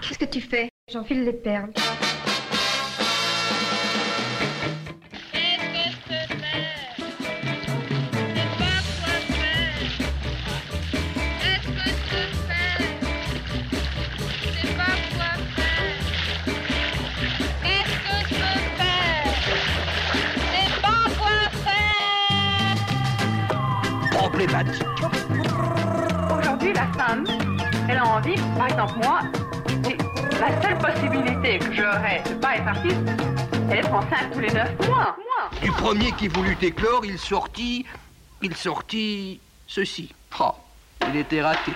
Qu'est-ce que tu fais? J'enfile les perles. Aujourd'hui, la femme, elle a envie, par exemple moi, la seule possibilité que j'aurais de pas être artiste, c'est d'être enceinte tous les neuf mois. Du premier qui voulut éclore, il sortit, il sortit ceci. Oh, il était raté.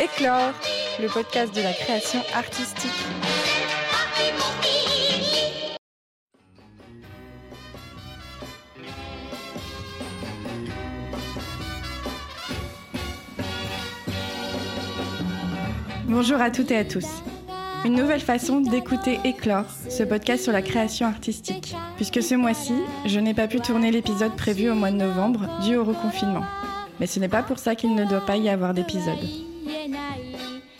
Éclore, le podcast de la création artistique. Bonjour à toutes et à tous. Une nouvelle façon d'écouter Éclore, ce podcast sur la création artistique, puisque ce mois-ci, je n'ai pas pu tourner l'épisode prévu au mois de novembre dû au reconfinement. Mais ce n'est pas pour ça qu'il ne doit pas y avoir d'épisode.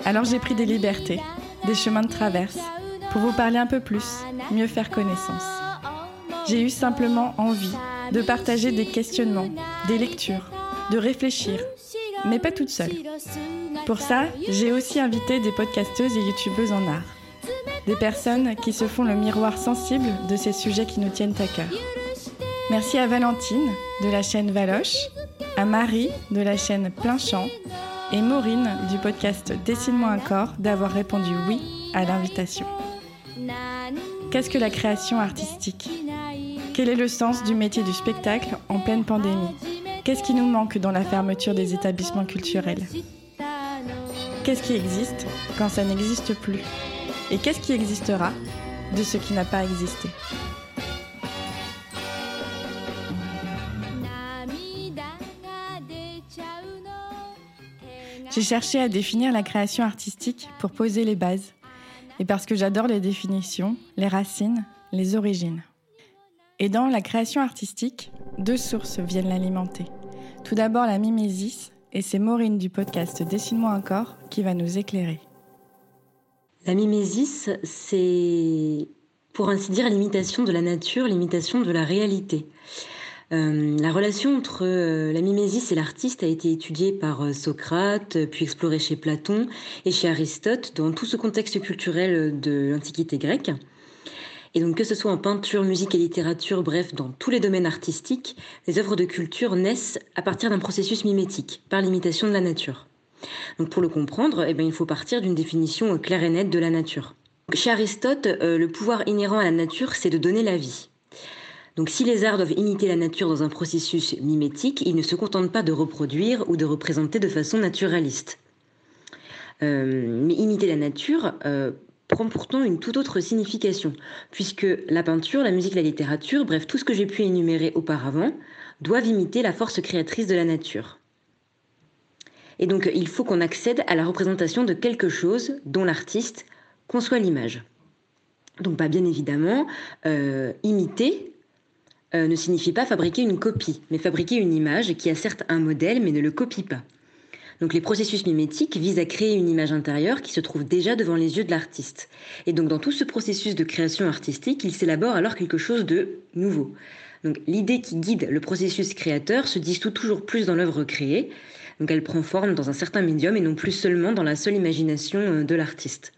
Alors j'ai pris des libertés, des chemins de traverse, pour vous parler un peu plus, mieux faire connaissance. J'ai eu simplement envie de partager des questionnements, des lectures, de réfléchir, mais pas toute seule. Pour ça, j'ai aussi invité des podcasteuses et youtubeuses en art. Des personnes qui se font le miroir sensible de ces sujets qui nous tiennent à cœur. Merci à Valentine de la chaîne Valoche, à Marie de la chaîne Plein Champ et Maureen du podcast Dessine-moi un corps d'avoir répondu oui à l'invitation. Qu'est-ce que la création artistique? Quel est le sens du métier du spectacle en pleine pandémie? Qu'est-ce qui nous manque dans la fermeture des établissements culturels? Qu'est-ce qui existe quand ça n'existe plus Et qu'est-ce qui existera de ce qui n'a pas existé J'ai cherché à définir la création artistique pour poser les bases, et parce que j'adore les définitions, les racines, les origines. Et dans la création artistique, deux sources viennent l'alimenter. Tout d'abord la mimésis, et c'est Maureen du podcast Dessine-moi un corps qui va nous éclairer. La mimésis, c'est pour ainsi dire l'imitation de la nature, l'imitation de la réalité. Euh, la relation entre euh, la mimésis et l'artiste a été étudiée par euh, Socrate, puis explorée chez Platon et chez Aristote dans tout ce contexte culturel de l'Antiquité grecque. Et donc que ce soit en peinture, musique et littérature, bref, dans tous les domaines artistiques, les œuvres de culture naissent à partir d'un processus mimétique, par l'imitation de la nature. Donc pour le comprendre, eh bien, il faut partir d'une définition claire et nette de la nature. Chez Aristote, euh, le pouvoir inhérent à la nature, c'est de donner la vie. Donc si les arts doivent imiter la nature dans un processus mimétique, ils ne se contentent pas de reproduire ou de représenter de façon naturaliste. Euh, mais imiter la nature, euh, prend pourtant une toute autre signification, puisque la peinture, la musique, la littérature, bref, tout ce que j'ai pu énumérer auparavant, doivent imiter la force créatrice de la nature. Et donc il faut qu'on accède à la représentation de quelque chose dont l'artiste conçoit l'image. Donc pas bien évidemment, euh, imiter euh, ne signifie pas fabriquer une copie, mais fabriquer une image qui a certes un modèle mais ne le copie pas. Donc les processus mimétiques visent à créer une image intérieure qui se trouve déjà devant les yeux de l'artiste. Et donc dans tout ce processus de création artistique, il s'élabore alors quelque chose de nouveau. Donc l'idée qui guide le processus créateur se dissout toujours plus dans l'œuvre créée. Donc elle prend forme dans un certain médium et non plus seulement dans la seule imagination euh, de l'artiste.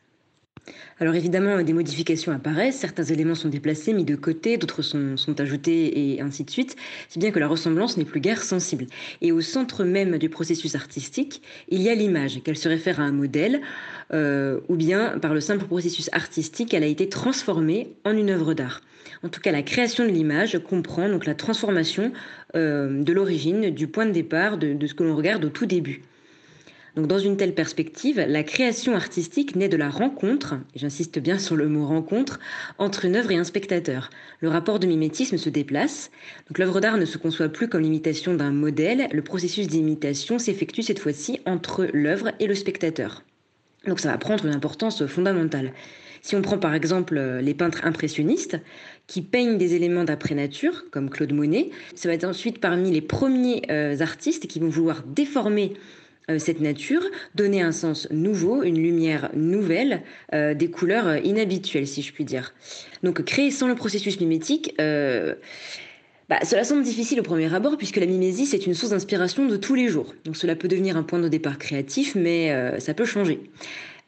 Alors évidemment, des modifications apparaissent, certains éléments sont déplacés, mis de côté, d'autres sont, ajoutés et ainsi de suite, si bien que la ressemblance n'est plus guère sensible. Et au centre même du processus artistique, il y a l'image, qu'elle se réfère à un modèle, euh, ou bien par le simple processus artistique, elle a été transformée en une œuvre d'art. En tout cas, la création de l'image comprend donc la transformation euh, de l'origine, du point de départ, de ce que l'on regarde au tout début. Dans une telle perspective, la création artistique naît de la rencontre, j'insiste bien sur le mot rencontre, entre une œuvre et un spectateur. Le rapport de mimétisme se déplace. Donc l'œuvre d'art ne se conçoit plus comme l'imitation d'un modèle, le processus d'imitation s'effectue cette fois-ci entre l'œuvre et le spectateur. Donc ça va prendre une importance fondamentale. Si on prend par exemple les peintres impressionnistes, qui peignent des éléments d'après-nature, comme Claude Monet, ça va être ensuite parmi les premiers artistes qui vont vouloir déformer cette nature, donner un sens nouveau, une lumière nouvelle, des couleurs inhabituelles, si je puis dire. Donc créer sans le processus mimétique, bah, cela semble difficile au premier abord puisque la mimésis est une source d'inspiration de tous les jours. Donc cela peut devenir un point de départ créatif, mais euh, ça peut changer.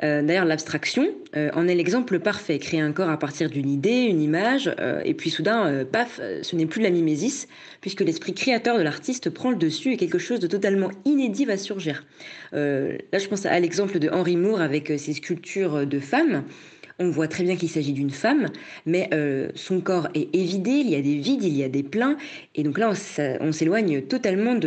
Euh, d'ailleurs, l'abstraction euh, en est l'exemple parfait. Créer un corps à partir d'une idée, une image, et puis soudain, paf, ce n'est plus de la mimésis, puisque l'esprit créateur de l'artiste prend le dessus et quelque chose de totalement inédit va surgir. là, je pense à l'exemple de Henry Moore avec ses sculptures de femmes on voit très bien qu'il s'agit d'une femme, mais euh, son corps est évidé, il y a des vides, il y a des pleins, et donc là, on, s'éloigne totalement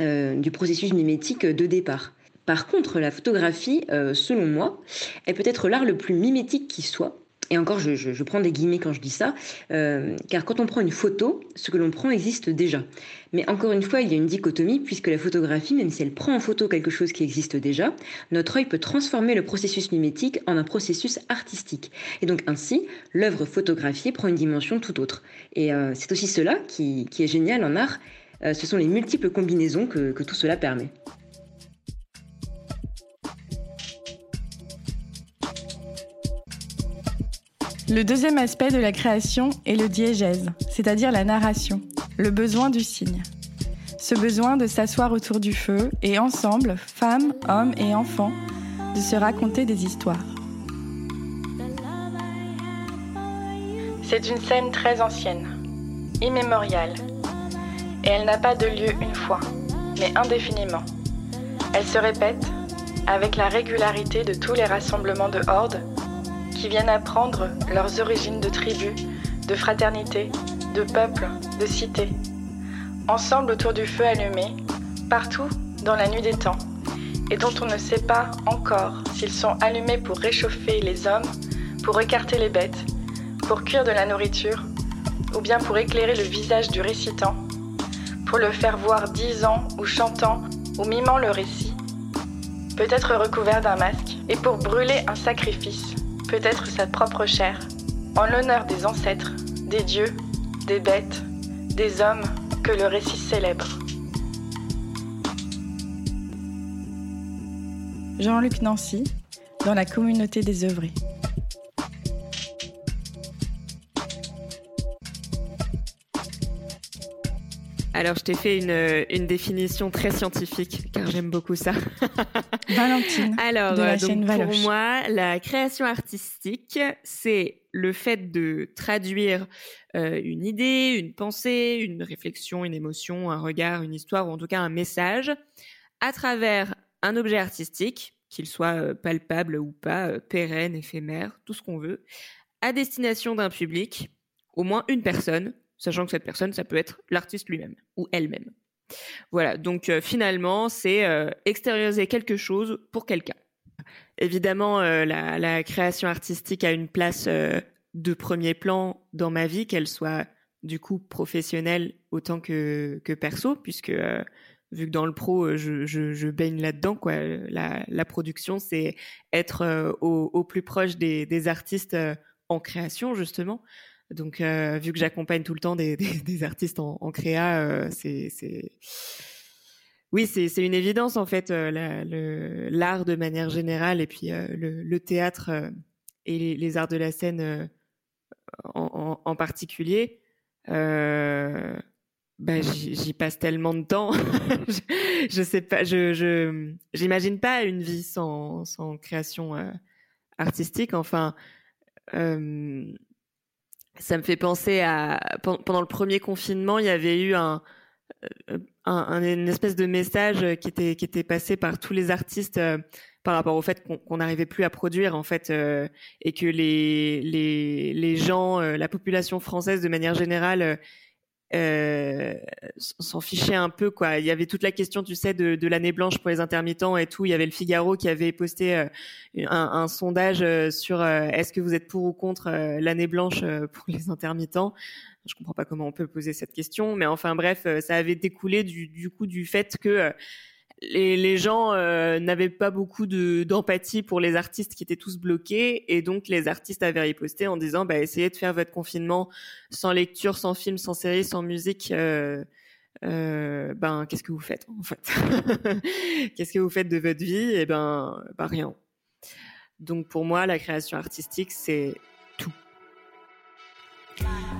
euh, du processus mimétique de départ. Par contre, la photographie, euh, selon moi, est peut-être l'art le plus mimétique qui soit, et encore, je, prends des guillemets quand je dis ça, euh, car quand on prend une photo, ce que l'on prend existe déjà. Mais encore une fois, il y a une dichotomie, puisque la photographie, même si elle prend en photo quelque chose qui existe déjà, notre œil peut transformer le processus mimétique en un processus artistique. Et donc ainsi, l'œuvre photographiée prend une dimension tout autre. Et euh, c'est aussi cela qui, est génial en art, ce sont les multiples combinaisons que tout cela permet. Le deuxième aspect de la création est le diégèse, c'est-à-dire la narration, le besoin du signe. Ce besoin de s'asseoir autour du feu et ensemble, femmes, hommes et enfants, de se raconter des histoires. C'est une scène très ancienne, immémoriale, et elle n'a pas de lieu une fois, mais indéfiniment. Elle se répète avec la régularité de tous les rassemblements de hordes qui viennent apprendre leurs origines de tribus, de fraternité, de peuple, de cité. Ensemble autour du feu allumé, partout dans la nuit des temps, et dont on ne sait pas encore s'ils sont allumés pour réchauffer les hommes, pour écarter les bêtes, pour cuire de la nourriture, ou bien pour éclairer le visage du récitant, pour le faire voir disant ou chantant ou mimant le récit, peut-être recouvert d'un masque, et pour brûler un sacrifice peut-être sa propre chair, en l'honneur des ancêtres, des dieux, des bêtes, des hommes que le récit célèbre. Jean-Luc Nancy, dans la communauté des œuvrés. Alors, je t'ai fait une, une, définition très scientifique, car j'aime beaucoup ça. Valentine. Alors, de la donc, chaîne pour moi, la création artistique, c'est le fait de traduire euh, une idée, une pensée, une réflexion, une émotion, un regard, une histoire, ou en tout cas un message, à travers un objet artistique, qu'il soit euh, palpable ou pas, euh, pérenne, éphémère, tout ce qu'on veut, à destination d'un public, au moins une personne, sachant que cette personne, ça peut être l'artiste lui-même ou elle-même. Voilà, donc euh, finalement, c'est euh, extérioriser quelque chose pour quelqu'un. Évidemment, euh, la, création artistique a une place de premier plan dans ma vie, qu'elle soit du coup professionnelle autant que, que perso, puisque vu que dans le pro, je, baigne là-dedans, quoi. La, production, c'est être au, plus proche des artistes en création, justement. Donc, euh, vu que j'accompagne tout le temps des, artistes en, créa, euh, c'est, oui, c'est, une évidence en fait, euh, l'art de manière générale et puis le, théâtre et les, arts de la scène en, particulier. Bah, j'y passe tellement de temps. je, je, sais pas, je, j'imagine pas une vie sans, sans création artistique. Enfin, ça me fait penser à pendant le premier confinement, il y avait eu un, euh, un, une espèce de message qui était qui était passé par tous les artistes euh, par rapport au fait qu'on n'arrivait plus à produire en fait euh, et que les les les gens, la population française de manière générale euh, s'en fichait un peu quoi. Il y avait toute la question, tu sais, de, de l'année blanche pour les intermittents et tout. Il y avait le Figaro qui avait posté euh, un, un, sondage euh, sur euh, est-ce que vous êtes pour ou contre l'année blanche pour les intermittents. Je comprends pas comment on peut poser cette question, mais enfin bref, ça avait découlé du, du coup du fait que les, gens euh, n'avaient pas beaucoup d'empathie pour les artistes qui étaient tous bloqués et donc les artistes avaient riposté en disant bah essayez de faire votre confinement sans lecture, sans film, sans série, sans musique. Euh, euh, ben qu'est-ce que vous faites en fait Qu'est-ce que vous faites de votre vie? Eh ben, ben rien. Donc pour moi, la création artistique, c'est tout.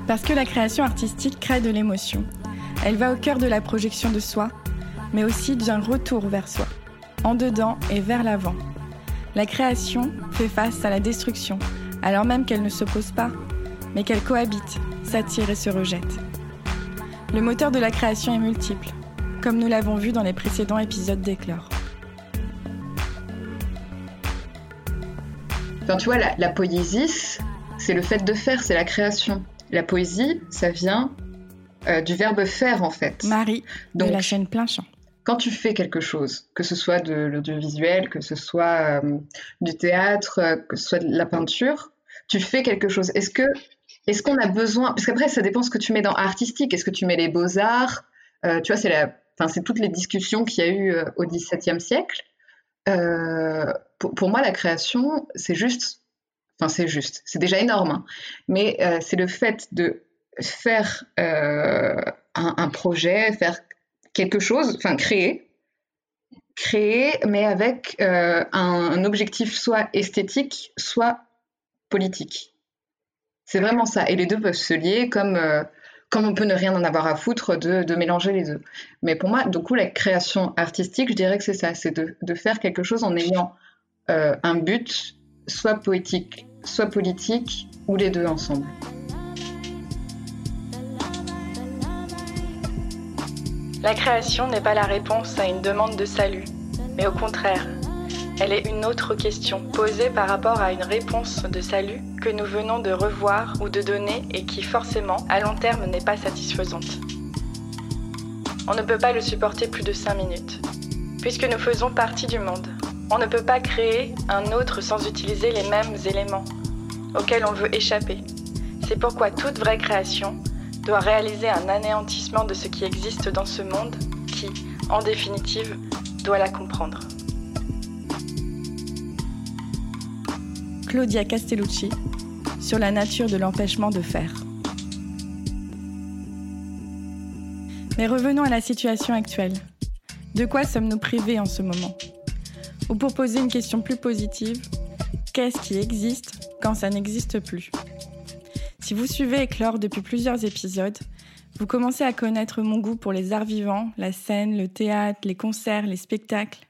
Parce que la création artistique crée de l'émotion. Elle va au cœur de la projection de soi, mais aussi d'un retour vers soi, en dedans et vers l'avant. La création fait face à la destruction, alors même qu'elle ne s'oppose pas, mais qu'elle cohabite, s'attire et se rejette. Le moteur de la création est multiple, comme nous l'avons vu dans les précédents épisodes d'Éclore. Enfin, tu vois, la, poésie, c'est le fait de faire, c'est la création. La poésie, ça vient euh, du verbe faire, en fait. Marie, de la chaîne Plein Champ quand tu fais quelque chose, que ce soit de l'audiovisuel, que ce soit euh, du théâtre, euh, que ce soit de la peinture, tu fais quelque chose. Est-ce que est-ce qu'on a besoin Parce qu'après, ça dépend ce que tu mets dans artistique. Est-ce que tu mets les beaux arts euh, Tu vois, c'est la, enfin, c'est toutes les discussions qu'il y a eu au XVIIe siècle. Pour, moi, la création, c'est juste, enfin, c'est juste, c'est déjà énorme, hein. mais c'est le fait de faire un, un, projet, faire quelque chose, enfin créer, créer, mais avec euh, un, objectif soit esthétique, soit politique. C'est vraiment ça. Et les deux peuvent se lier comme, euh, comme on peut ne rien en avoir à foutre de, mélanger les deux. Mais pour moi, du coup, la création artistique, je dirais que c'est ça, c'est de, faire quelque chose en ayant euh, un but, soit poétique, soit politique, ou les deux ensemble. La création n'est pas la réponse à une demande de salut, mais au contraire, elle est une autre question posée par rapport à une réponse de salut que nous venons de revoir ou de donner et qui forcément, à long terme, n'est pas satisfaisante. On ne peut pas le supporter plus de 5 minutes, puisque nous faisons partie du monde. On ne peut pas créer un autre sans utiliser les mêmes éléments auxquels on veut échapper. C'est pourquoi toute vraie création doit réaliser un anéantissement de ce qui existe dans ce monde qui, en définitive, doit la comprendre. Claudia Castellucci sur la nature de l'empêchement de faire. Mais revenons à la situation actuelle. De quoi sommes-nous privés en ce moment? Ou pour poser une question plus positive, qu'est-ce qui existe quand ça n'existe plus? Si vous suivez Éclore depuis plusieurs épisodes, vous commencez à connaître mon goût pour les arts vivants, la scène, le théâtre, les concerts, les spectacles.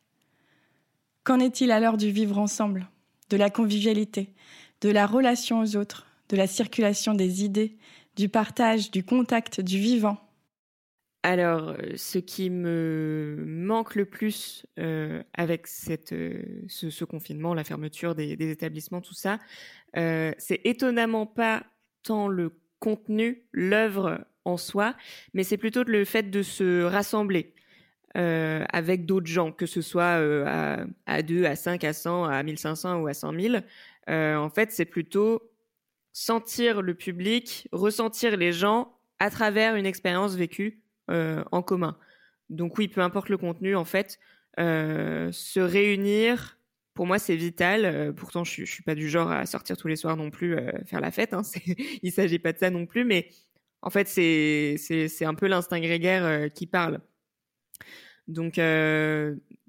Qu'en est-il alors du vivre ensemble, de la convivialité, de la relation aux autres, de la circulation des idées, du partage, du contact, du vivant? Alors, euh, ce qui me manque le plus euh, avec euh, ce, confinement, la fermeture des, établissements, tout ça, c'est étonnamment pas tant le contenu, l'œuvre en soi, mais c'est plutôt le fait de se rassembler euh, avec d'autres gens, que ce soit euh, à, à, 2, à 5, à 100, à 1500 ou à 100 000. Euh, en fait, c'est plutôt sentir le public, ressentir les gens à travers une expérience vécue en commun. Donc oui, peu importe le contenu, en fait, se réunir, pour moi, c'est vital. Euh, pourtant, je, je suis pas du genre à sortir tous les soirs non plus, euh, faire la fête. Hein, il s'agit pas de ça non plus, mais en fait, c'est c'est un peu l'instinct grégaire euh, qui parle. Donc,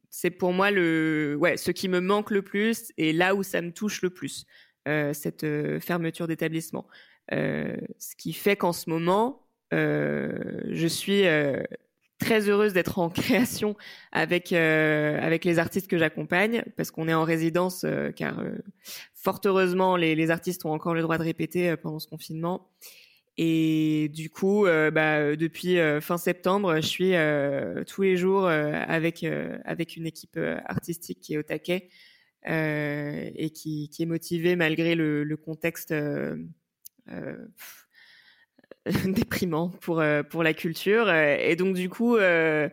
c'est pour moi le ouais ce qui me manque le plus et là où ça me touche le plus cette fermeture d'établissement. ce qui fait qu'en ce moment, je suis très heureuse d'être en création avec euh, avec les artistes que j'accompagne parce qu'on est en résidence euh, car euh, fort heureusement les, artistes ont encore le droit de répéter pendant ce confinement. Et du coup bah, depuis fin septembre je suis tous les jours avec une équipe artistique qui est au taquet et qui, est motivée malgré le contexte déprimant pour euh, pour la culture et donc du coup euh,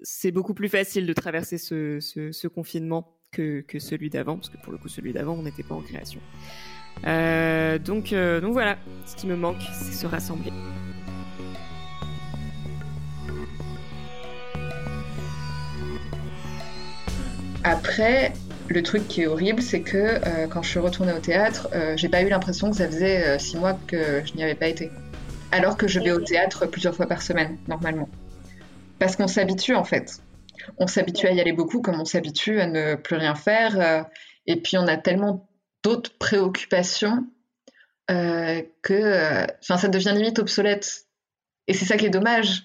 c'est beaucoup plus facile de traverser ce, confinement que, que celui d'avant parce que pour le coup celui d'avant on n'était pas en création euh, donc donc voilà ce qui me manque c'est se rassembler Après, le truc qui est horrible, c'est que euh, quand je suis retournée au théâtre, euh, j'ai pas eu l'impression que ça faisait euh, six mois que je n'y avais pas été. Alors que je vais au théâtre plusieurs fois par semaine, normalement. Parce qu'on s'habitue, en fait. On s'habitue à y aller beaucoup, comme on s'habitue à ne plus rien faire. et puis, on a tellement d'autres préoccupations que ça devient limite obsolète. Et c'est ça qui est dommage.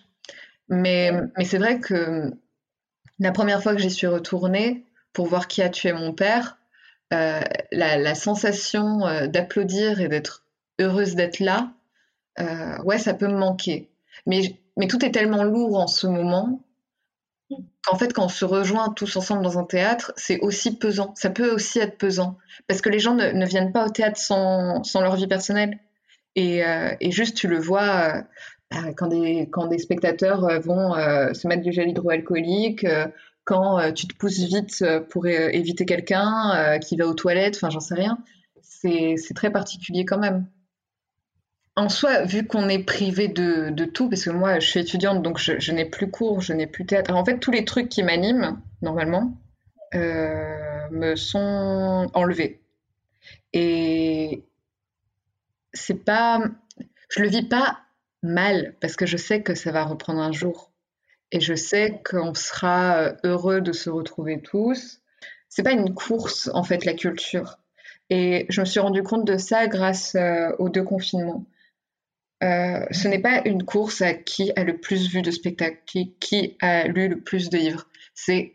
Mais, mais c'est vrai que la première fois que j'y suis retournée pour voir qui a tué mon père, euh, la, sensation euh, d'applaudir et d'être heureuse d'être là, euh, ouais, ça peut me manquer. Mais, mais tout est tellement lourd en ce moment qu'en fait, quand on se rejoint tous ensemble dans un théâtre, c'est aussi pesant. Ça peut aussi être pesant. Parce que les gens ne, viennent pas au théâtre sans, sans leur vie personnelle. Et, et, juste, tu le vois bah, quand des, quand des spectateurs euh, vont euh, se mettre du gel hydroalcoolique, euh, quand tu te pousses vite pour éviter quelqu'un qui va aux toilettes, enfin j'en sais rien. C'est très particulier quand même. En soi, vu qu'on est privé de, tout, parce que moi je suis étudiante donc je, n'ai plus cours, je n'ai plus théâtre. en fait, tous les trucs qui m'animent, normalement, euh, me sont enlevés. Et c'est pas. Je le vis pas mal parce que je sais que ça va reprendre un jour et je sais qu'on sera heureux de se retrouver tous. C'est pas une course en fait la culture et je me suis rendu compte de ça grâce euh, aux deux confinements. Euh, ce n'est pas une course à qui a le plus vu de spectacles, qui, a lu le plus de livres. C'est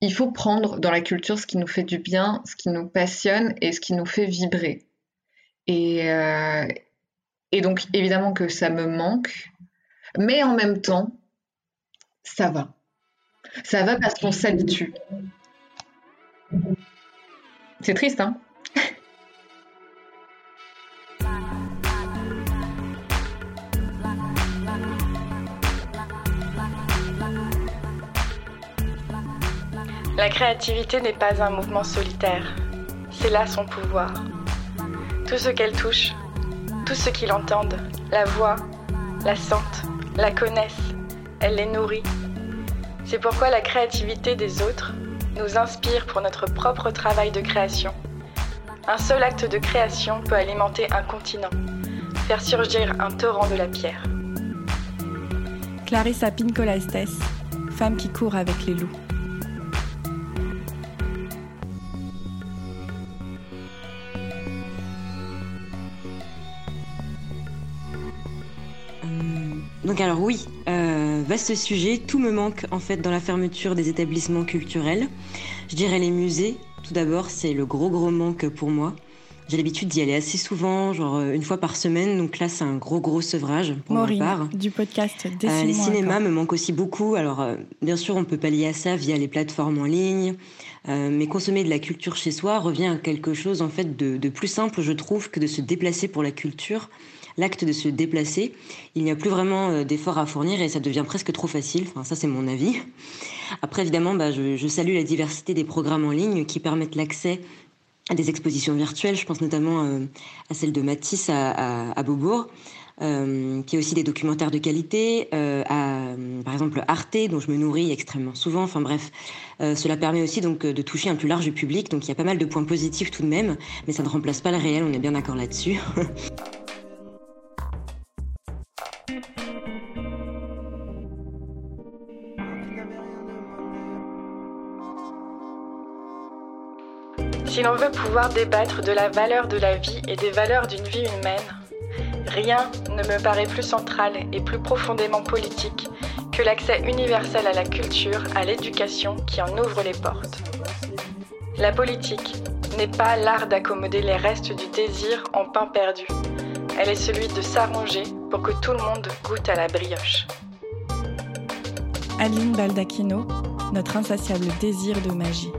il faut prendre dans la culture ce qui nous fait du bien, ce qui nous passionne et ce qui nous fait vibrer. Et, et donc, évidemment que ça me manque, mais en même temps, ça va. Ça va parce qu'on s'habitue. C'est triste, hein? La créativité n'est pas un mouvement solitaire. C'est là son pouvoir. Tout ce qu'elle touche tous ceux qui l'entendent, la voient, la sentent, la connaissent, elle les nourrit. C'est pourquoi la créativité des autres nous inspire pour notre propre travail de création. Un seul acte de création peut alimenter un continent, faire surgir un torrent de la pierre. Clarissa Pincolastes, femme qui court avec les loups. Donc alors oui, euh, vaste sujet, tout me manque en fait dans la fermeture des établissements culturels. Je dirais les musées, tout d'abord, c'est le gros gros manque pour moi. J'ai l'habitude d'y aller assez souvent, genre euh, une fois par semaine, donc là c'est un gros gros sevrage pour Maureen, ma part. du podcast euh, Les cinémas me manquent aussi beaucoup, alors euh, bien sûr on peut pallier à ça via les plateformes en ligne, mais consommer de la culture chez soi revient à quelque chose en fait de, de plus simple je trouve que de se déplacer pour la culture l'acte de se déplacer, il n'y a plus vraiment euh, d'efforts à fournir et ça devient presque trop facile. Enfin, ça, c'est mon avis. Après, évidemment, bah, je, salue la diversité des programmes en ligne qui permettent l'accès à des expositions virtuelles. Je pense notamment euh, à celle de Matisse à, Beaubourg. Euh, qui a aussi des documentaires de qualité, à, par exemple Arte, dont je me nourris extrêmement souvent. Enfin bref, cela permet aussi donc de toucher un plus large public. Donc il y a pas mal de points positifs tout de même, mais ça ne remplace pas le réel. On est bien d'accord là-dessus. Si l'on veut pouvoir débattre de la valeur de la vie et des valeurs d'une vie humaine, rien ne me paraît plus central et plus profondément politique que l'accès universel à la culture, à l'éducation qui en ouvre les portes. La politique n'est pas l'art d'accommoder les restes du désir en pain perdu. Elle est celui de s'arranger pour que tout le monde goûte à la brioche. Aline Baldacchino, notre insatiable désir de magie.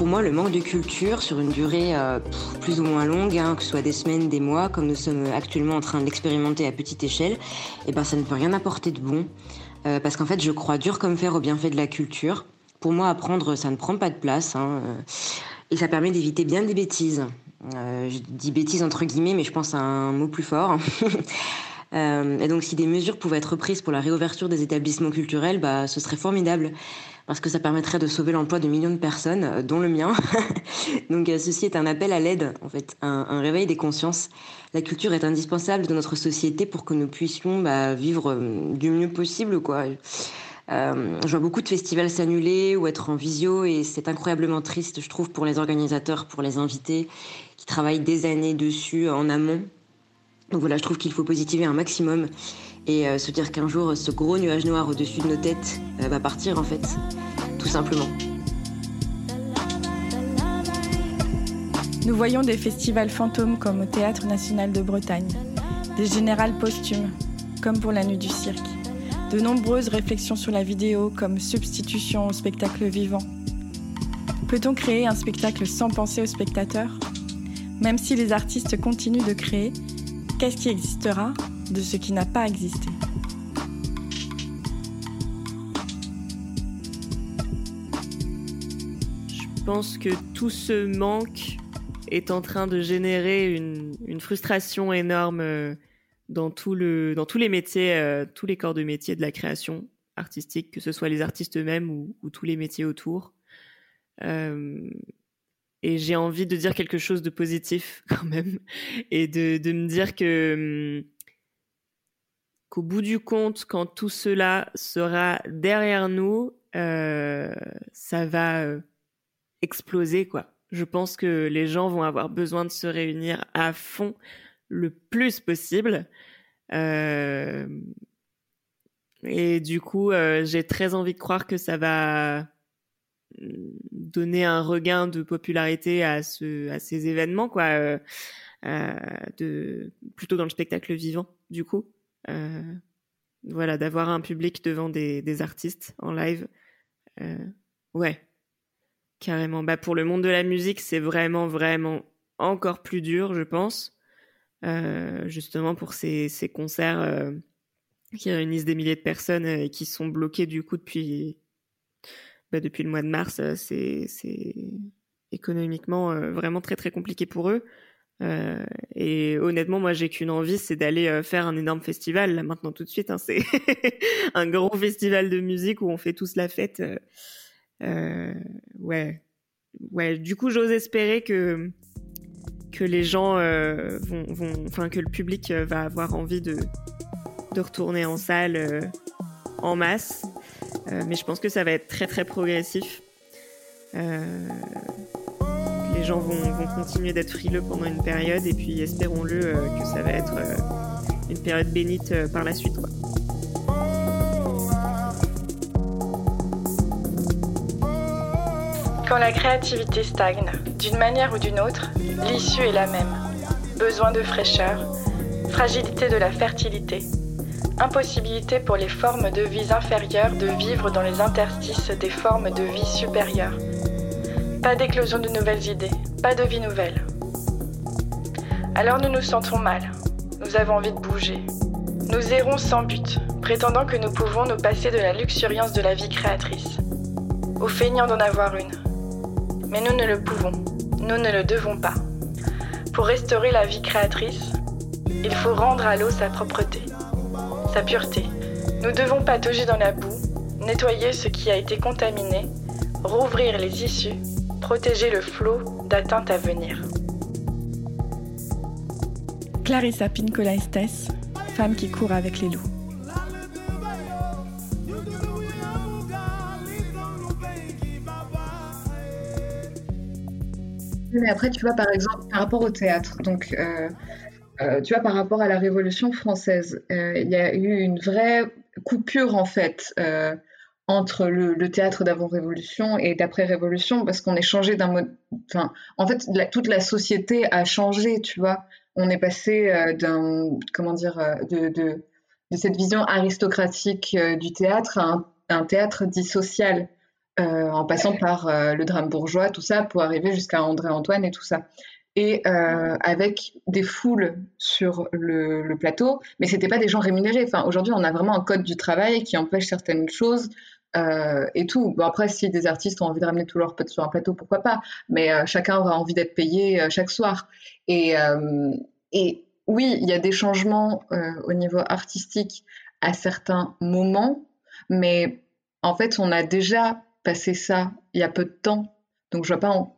Pour moi, le manque de culture sur une durée euh, plus ou moins longue, hein, que ce soit des semaines, des mois, comme nous sommes actuellement en train de l'expérimenter à petite échelle, eh ben, ça ne peut rien apporter de bon. Euh, parce qu'en fait, je crois dur comme fer au bienfait de la culture. Pour moi, apprendre, ça ne prend pas de place. Hein, euh, et ça permet d'éviter bien des bêtises. je dis bêtises entre guillemets, mais je pense à un mot plus fort. et donc, si des mesures pouvaient être prises pour la réouverture des établissements culturels, bah, ce serait formidable parce que ça permettrait de sauver l'emploi de millions de personnes, euh, dont le mien. Donc euh, ceci est un appel à l'aide, en fait, un, réveil des consciences. La culture est indispensable de notre société pour que nous puissions bah, vivre euh, du mieux possible, quoi. je vois beaucoup de festivals s'annuler ou être en visio et c'est incroyablement triste, je trouve, pour les organisateurs, pour les invités qui travaillent des années dessus en amont. Donc voilà, je trouve qu'il faut positiver un maximum et euh, se dire qu'un jour ce gros nuage noir au-dessus de nos têtes euh, va partir en fait, tout simplement. Nous voyons des festivals fantômes comme au Théâtre national de Bretagne, des générales posthumes comme pour la nuit du cirque, de nombreuses réflexions sur la vidéo comme substitution au spectacle vivant. Peut-on créer un spectacle sans penser au spectateur Même si les artistes continuent de créer, qu'est-ce qui existera? De ce qui n'a pas existé. Je pense que tout ce manque est en train de générer une, frustration énorme euh, dans, tous les métiers, euh, tous les corps de métier de la création artistique, que ce soit les artistes eux-mêmes ou, tous les métiers autour. Euh, et j'ai envie de dire quelque chose de positif quand même, et de, de me dire que hum, qu'au bout du compte, quand tout cela sera derrière nous, euh, ça va euh, exploser, quoi. Je pense que les gens vont avoir besoin de se réunir à fond le plus possible. Euh, et du coup, j'ai très envie de croire que ça va donner un regain de popularité à, ce, à ces événements, quoi, de, plutôt dans le spectacle vivant, du coup. Euh, voilà, d'avoir un public devant des, artistes en live. Euh, ouais, carrément. Bah, pour le monde de la musique, c'est vraiment, vraiment encore plus dur, je pense. Euh, justement pour ces, concerts qui réunissent des milliers de personnes et qui sont bloqués du coup depuis, bah, depuis le mois de mars. C'est économiquement vraiment très très compliqué pour eux. Euh, et honnêtement, moi, j'ai qu'une envie, c'est d'aller euh, faire un énorme festival là maintenant tout de suite. Hein, c'est un gros festival de musique où on fait tous la fête. Euh, ouais, ouais. Du coup, j'ose espérer que que les gens vont, vont, enfin que le public va avoir envie de de retourner en salle en masse. mais je pense que ça va être très très progressif. Les gens vont, continuer d'être frileux pendant une période et puis espérons-le euh, que ça va être euh, une période bénite euh, par la suite. Quand la créativité stagne, d'une manière ou d'une autre, l'issue est la même. Besoin de fraîcheur, fragilité de la fertilité, impossibilité pour les formes de vie inférieures de vivre dans les interstices des formes de vie supérieures pas d'éclosion de nouvelles idées, pas de vie nouvelle. Alors nous nous sentons mal, nous avons envie de bouger. Nous errons sans but, prétendant que nous pouvons nous passer de la luxuriance de la vie créatrice, au feignant d'en avoir une. Mais nous ne le pouvons, nous ne le devons pas. Pour restaurer la vie créatrice, il faut rendre à l'eau sa propreté, sa pureté. Nous devons patauger dans la boue, nettoyer ce qui a été contaminé, rouvrir les issues protéger le flot d'atteintes à venir. Clarissa Pincola Estes, femme qui court avec les loups. Mais après, tu vois, par exemple, par rapport au théâtre, donc, euh, euh, tu vois, par rapport à la Révolution française, euh, il y a eu une vraie coupure, en fait, entre le, théâtre d'avant-révolution et d'après-révolution parce qu'on est changé d'un mode. Enfin, en fait, toute la société a changé, tu vois. On est passé euh, d'un. Comment dire euh, de, de, cette vision aristocratique euh, du théâtre à un, théâtre dit social, en passant par le drame bourgeois, tout ça, pour arriver jusqu'à André-Antoine et tout ça. Et avec des foules sur le, le plateau, mais c'était pas des gens rémunérés. Enfin, aujourd'hui, on a vraiment un code du travail qui empêche certaines choses. Euh, et tout. Bon, après, si des artistes ont envie de ramener tous leurs potes sur un plateau, pourquoi pas? Mais euh, chacun aura envie d'être payé euh, chaque soir. Et, oui, il y a des changements au niveau artistique à certains moments, mais en fait, on a déjà passé ça il y a peu de temps. Donc, je vois pas,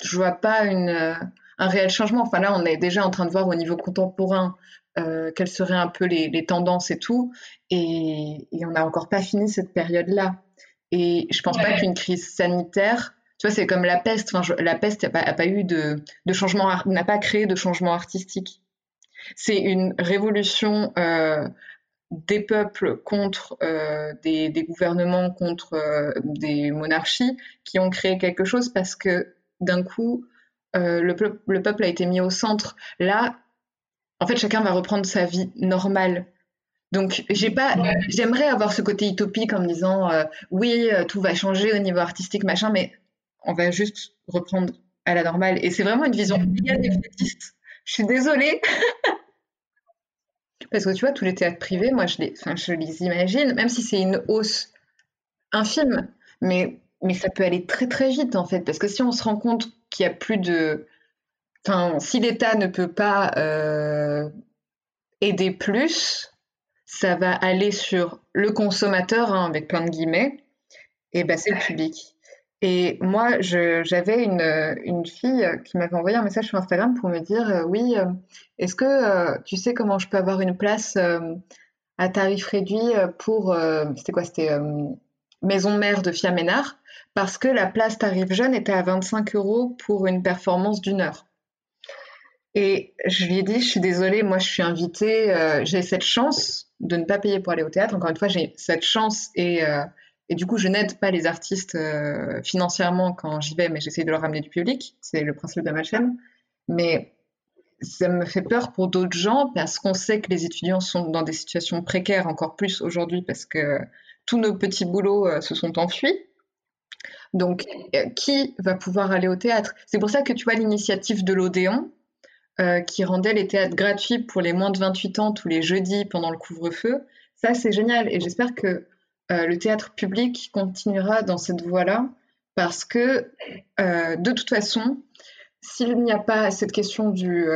je vois pas un réel changement. Enfin, là, on est déjà en train de voir au niveau contemporain euh, quelles seraient un peu les, tendances et tout. Et, on n'a encore pas fini cette période-là. Et je pense pas qu'une crise sanitaire, tu vois, c'est comme la peste. Enfin, la peste n'a pas, pas, eu de, de changement, n'a pas créé de changement artistique. C'est une révolution euh, des peuples contre euh, des, des, gouvernements, contre euh, des monarchies qui ont créé quelque chose parce que d'un coup, euh, le, le, peuple a été mis au centre. Là, en fait, chacun va reprendre sa vie normale. Donc, j'ai pas, j'aimerais avoir ce côté utopique en me disant, euh, oui, euh, tout va changer au niveau artistique, machin, mais on va juste reprendre à la normale. Et c'est vraiment une vision défaitiste. Je suis désolée. Parce que tu vois, tous les théâtres privés, moi, je les, je les imagine, même si c'est une hausse infime, mais, mais ça peut aller très très vite en fait. Parce que si on se rend compte qu'il y a plus de, Enfin, si l'État ne peut pas euh, aider plus, ça va aller sur le consommateur, hein, avec plein de guillemets, et ben c'est le public. Et moi, j'avais une, fille qui m'avait envoyé un message sur Instagram pour me dire euh, Oui, euh, est-ce que tu sais comment je peux avoir une place à tarif réduit pour. C'était quoi C'était Maison Mère de Fiaménard Parce que la place tarif jeune était à 25 euros pour une performance d'une heure. Et je lui ai dit, je suis désolée, moi je suis invitée, euh, j'ai cette chance de ne pas payer pour aller au théâtre. Encore une fois, j'ai cette chance et, euh, du coup, je n'aide pas les artistes euh, financièrement quand j'y vais, mais j'essaie de leur ramener du public. C'est le principe de ma chaîne. Mais ça me fait peur pour d'autres gens parce qu'on sait que les étudiants sont dans des situations précaires encore plus aujourd'hui parce que tous nos petits boulots se sont enfuis. Donc, qui va pouvoir aller au théâtre? C'est pour ça que tu vois l'initiative de l'Odéon, euh, qui rendait les théâtres gratuits pour les moins de 28 ans tous les jeudis pendant le couvre-feu. Ça, c'est génial. Et j'espère que euh, le théâtre public continuera dans cette voie-là parce que, euh, de toute façon, s'il n'y a pas cette question du.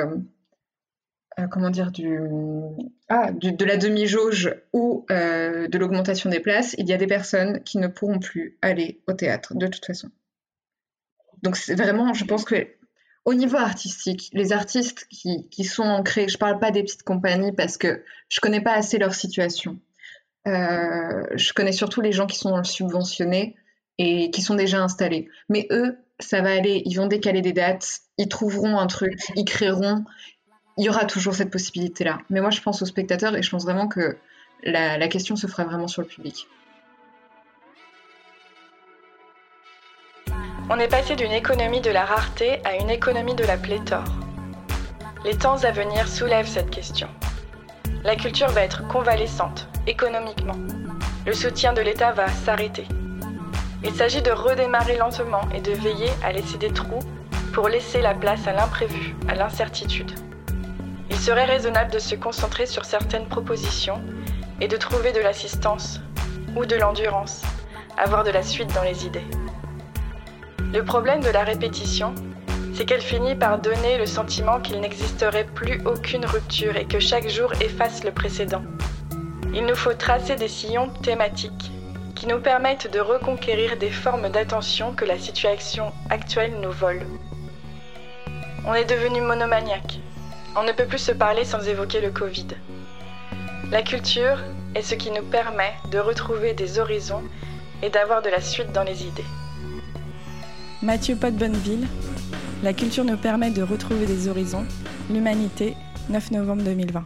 comment dire du, ah, de la demi-jauge ou de l'augmentation des places, il y a des personnes qui ne pourront plus aller au théâtre de toute façon. Donc c'est vraiment, je pense que au niveau artistique, les artistes qui, sont ancrés, je ne parle pas des petites compagnies parce que je connais pas assez leur situation. Euh, je connais surtout les gens qui sont subventionnés et qui sont déjà installés. Mais eux, ça va aller, ils vont décaler des dates, ils trouveront un truc, ils créeront. Il y aura toujours cette possibilité-là. Mais moi, je pense aux spectateurs et je pense vraiment que la question se fera vraiment sur le public. On est passé d'une économie de la rareté à une économie de la pléthore. Les temps à venir soulèvent cette question. La culture va être convalescente, économiquement. Le soutien de l'État va s'arrêter. Il s'agit de redémarrer lentement et de veiller à laisser des trous pour laisser la place à l'imprévu, à l'incertitude. Il serait raisonnable de se concentrer sur certaines propositions et de trouver de l'assistance ou de l'endurance, avoir de la suite dans les idées. Le problème de la répétition, c'est qu'elle finit par donner le sentiment qu'il n'existerait plus aucune rupture et que chaque jour efface le précédent. Il nous faut tracer des sillons thématiques qui nous permettent de reconquérir des formes d'attention que la situation actuelle nous vole. On est devenu monomaniaque. On ne peut plus se parler sans évoquer le Covid. La culture est ce qui nous permet de retrouver des horizons et d'avoir de la suite dans les idées. Mathieu Pot Bonneville, La culture nous permet de retrouver des horizons. L'humanité, 9 novembre 2020.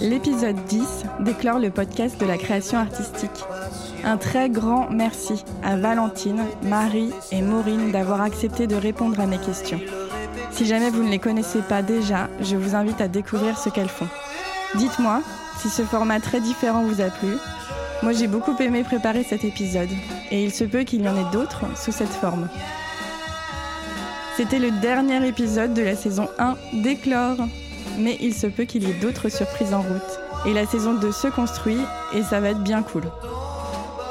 L'épisode 10 d'Éclore le podcast de la création artistique. Un très grand merci à Valentine, Marie et Maureen d'avoir accepté de répondre à mes questions. Si jamais vous ne les connaissez pas déjà, je vous invite à découvrir ce qu'elles font. Dites-moi si ce format très différent vous a plu. Moi j'ai beaucoup aimé préparer cet épisode et il se peut qu'il y en ait d'autres sous cette forme. C'était le dernier épisode de la saison 1 d'Éclore, mais il se peut qu'il y ait d'autres surprises en route. Et la saison 2 se construit et ça va être bien cool.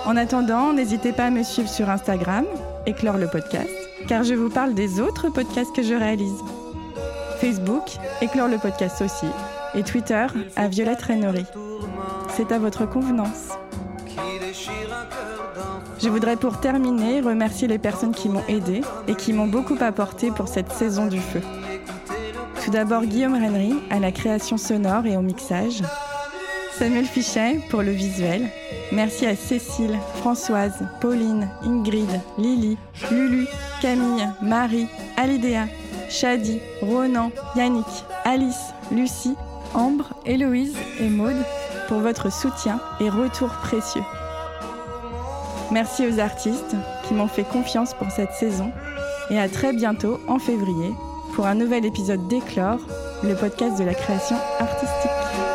En attendant, n'hésitez pas à me suivre sur Instagram, Éclore le podcast, car je vous parle des autres podcasts que je réalise. Facebook, Éclore le podcast aussi, et Twitter, à Violette Reynery. C'est à votre convenance. Je voudrais pour terminer remercier les personnes qui m'ont aidé et qui m'ont beaucoup apporté pour cette saison du feu. Tout d'abord Guillaume Rennery à la création sonore et au mixage. Samuel Fichet pour le visuel. Merci à Cécile, Françoise, Pauline, Ingrid, Lily, Lulu, Camille, Marie, Alidea, Shadi, Ronan, Yannick, Alice, Lucie, Ambre, Héloïse et Maude pour votre soutien et retour précieux. Merci aux artistes qui m'ont fait confiance pour cette saison et à très bientôt en février pour un nouvel épisode d'Éclore, le podcast de la création artistique.